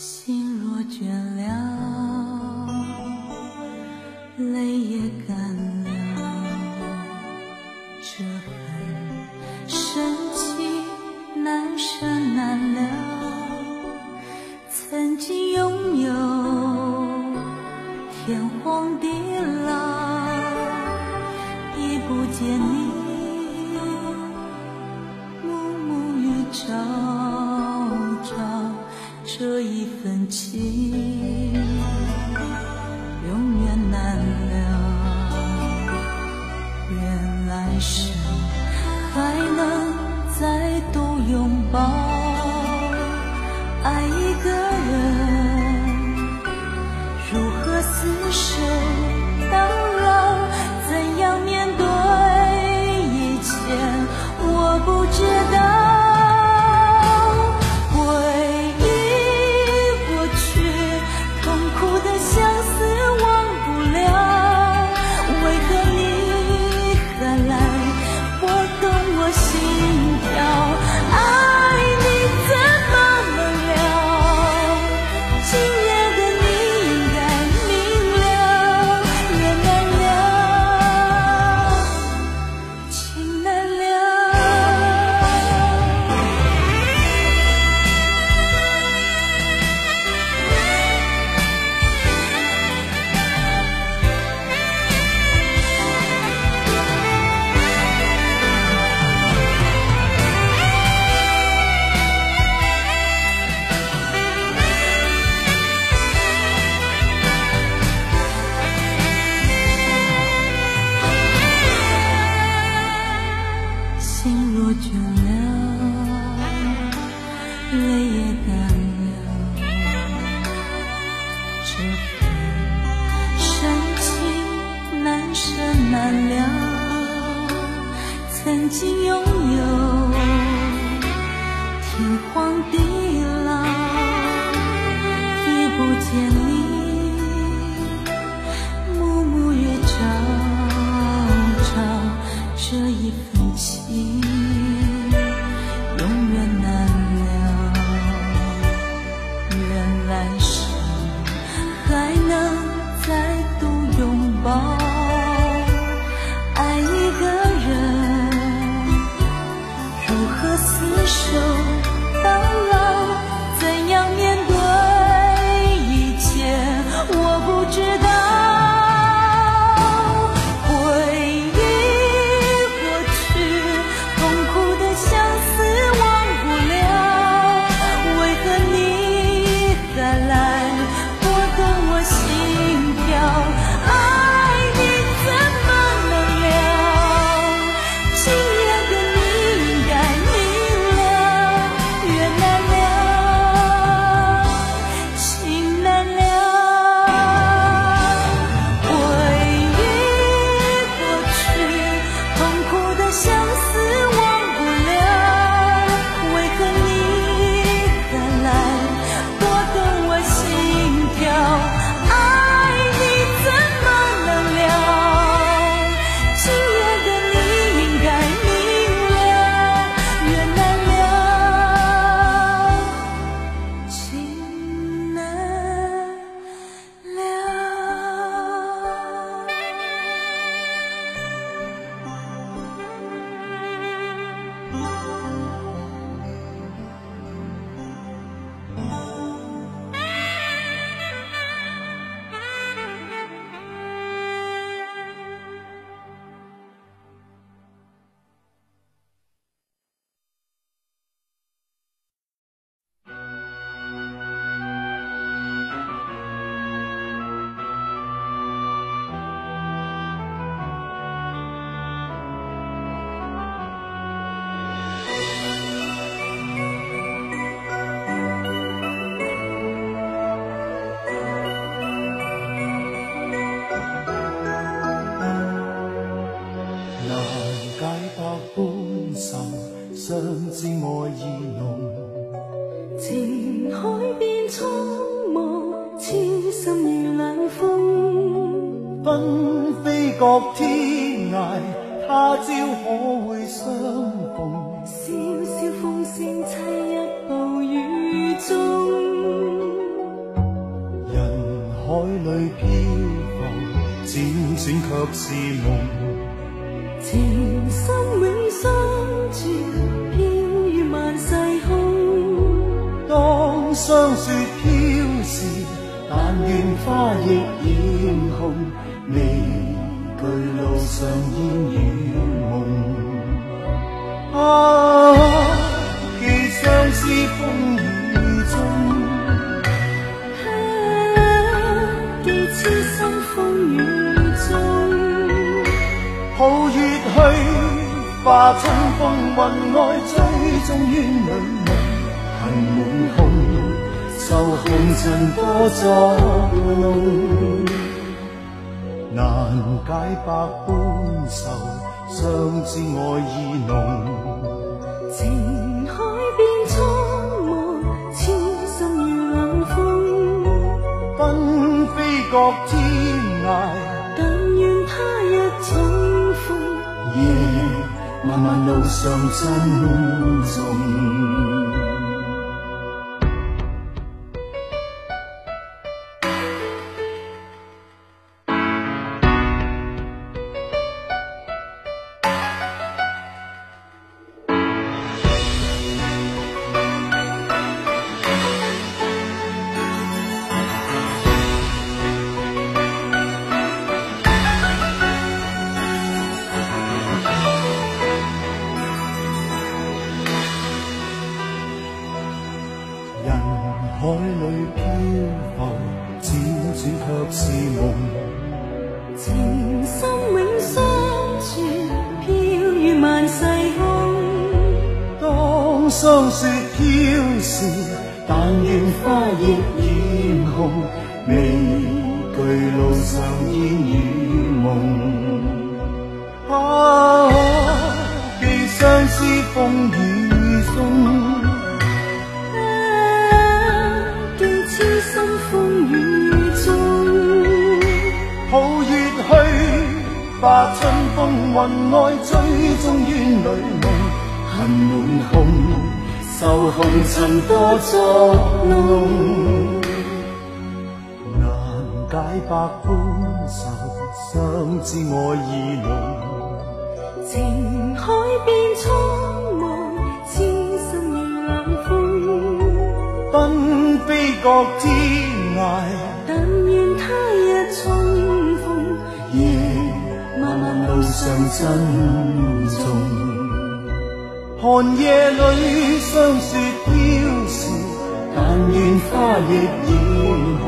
心若倦了泪也干了这份深情难舍难了曾经拥有天荒地老也不见你暮暮与朝。这一份情永远难了。愿来生还能再度拥抱，爱一个人如何厮守知道。百般愁，相知爱意浓。情海变苍茫，痴心如冷风。奔飞各天涯，他朝可会相逢？笑笑风声凄一暴雨中，人海里漂浮，辗转却是梦。情深永相存，飘于万世空。当霜雪飘时，但愿花亦艳红，未惧路上烟雨蒙。啊，寄相思风化春风云外，追踪冤侣梦，恨满胸，愁红尘多作弄，难解百般愁，相知爱意浓。情海变苍茫，痴心如冷风。纷飞各漫漫路上珍重。花亦艳红，未惧路上烟雨梦。啊，寄相思风雨中。寄痴心风雨中，抱月去，化春风云外，追踪冤侣梦，恨满胸，愁红尘多作弄，难解百般愁，相知爱意浓。情海变苍茫，痴心如冷风。奔飞各天涯，但愿他日重逢。夜漫漫路上珍重。寒夜里霜雪飘时，但愿花亦艳红，